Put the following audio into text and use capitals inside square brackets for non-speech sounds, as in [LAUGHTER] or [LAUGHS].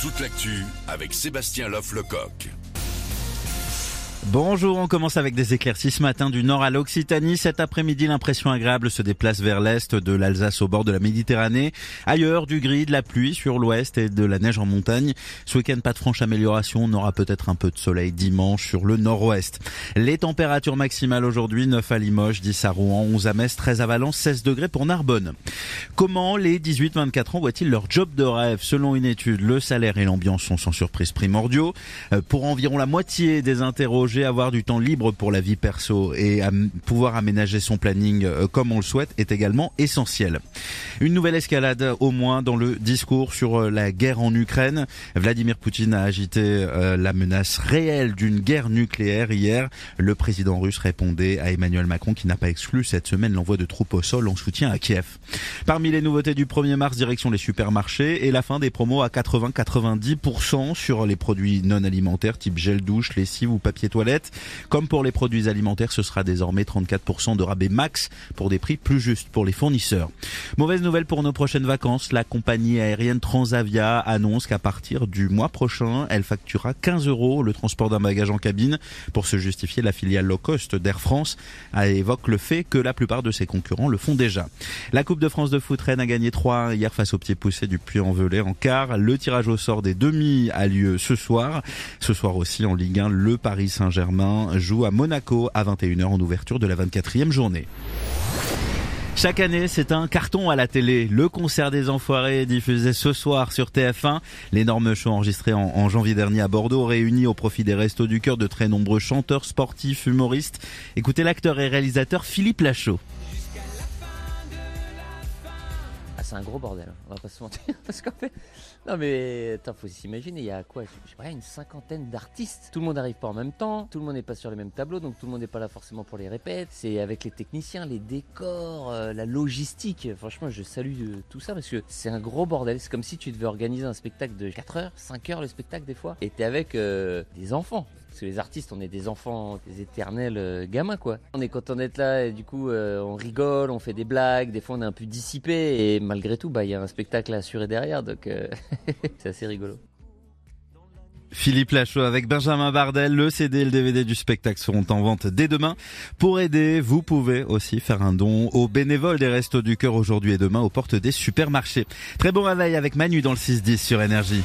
Toute l'actu avec Sébastien Loff-Lecoq. Bonjour, on commence avec des éclaircies ce matin du nord à l'Occitanie. Cet après-midi, l'impression agréable se déplace vers l'est de l'Alsace au bord de la Méditerranée. Ailleurs, du gris, de la pluie sur l'ouest et de la neige en montagne. Ce week-end, pas de franche amélioration. On aura peut-être un peu de soleil dimanche sur le nord-ouest. Les températures maximales aujourd'hui, 9 à Limoges, 10 à Rouen, 11 à Metz, 13 à Valence, 16 degrés pour Narbonne. Comment les 18-24 ans voient-ils leur job de rêve? Selon une étude, le salaire et l'ambiance sont sans surprise primordiaux. Euh, pour environ la moitié des interrogés, avoir du temps libre pour la vie perso et pouvoir aménager son planning euh, comme on le souhaite est également essentiel. Une nouvelle escalade au moins dans le discours sur euh, la guerre en Ukraine. Vladimir Poutine a agité euh, la menace réelle d'une guerre nucléaire hier. Le président russe répondait à Emmanuel Macron qui n'a pas exclu cette semaine l'envoi de troupes au sol en soutien à Kiev. Parmi les nouveautés du 1er mars, direction les supermarchés et la fin des promos à 80-90% sur les produits non alimentaires type gel douche, lessive ou papier toilette comme pour les produits alimentaires, ce sera désormais 34% de rabais max pour des prix plus justes pour les fournisseurs. Mauvaise nouvelle pour nos prochaines vacances, la compagnie aérienne Transavia annonce qu'à partir du mois prochain, elle facturera 15 euros le transport d'un bagage en cabine. Pour se justifier, la filiale low cost d'Air France évoque le fait que la plupart de ses concurrents le font déjà. La Coupe de France de foot Rennes a gagné 3 hier face au pied poussé du Puy-en-Velay en quart. Le tirage au sort des demi a lieu ce soir. Ce soir aussi en Ligue 1, le Paris Saint Saint-Germain joue à Monaco à 21h en ouverture de la 24e journée. Chaque année, c'est un carton à la télé. Le concert des Enfoirés diffusé ce soir sur TF1. L'énorme show enregistré en, janvier dernier à Bordeaux réunit au profit des Restos du Cœur de très nombreux chanteurs, sportifs, humoristes. Écoutez l'acteur et réalisateur Philippe Lachaud. C'est un gros bordel, on va pas se mentir. [LAUGHS] Parce qu'en fait, non mais attends, faut s'imaginer, il y a quoi Je sais pas, une cinquantaine d'artistes. Tout le monde n'arrive pas en même temps, tout le monde n'est pas sur les mêmes tableaux, donc tout le monde n'est pas là forcément pour les répètes. C'est avec les techniciens, les décors, euh, la logistique. Franchement, je salue euh, tout ça parce que c'est un gros bordel. C'est comme si tu devais organiser un spectacle de 4 heures, 5 heures le spectacle des fois, et t'es avec euh, des enfants. Parce que les artistes, on est des enfants, des éternels gamins, quoi. On est content d'être là et du coup, on rigole, on fait des blagues. Des fois, on est un peu dissipé et malgré tout, bah, il y a un spectacle à assurer derrière, donc euh, [LAUGHS] c'est assez rigolo. Philippe Lachaud avec Benjamin Bardel. Le CD et le DVD du spectacle seront en vente dès demain. Pour aider, vous pouvez aussi faire un don aux bénévoles des Restos du Cœur aujourd'hui et demain aux portes des supermarchés. Très bon réveil avec Manu dans le 6-10 sur Énergie.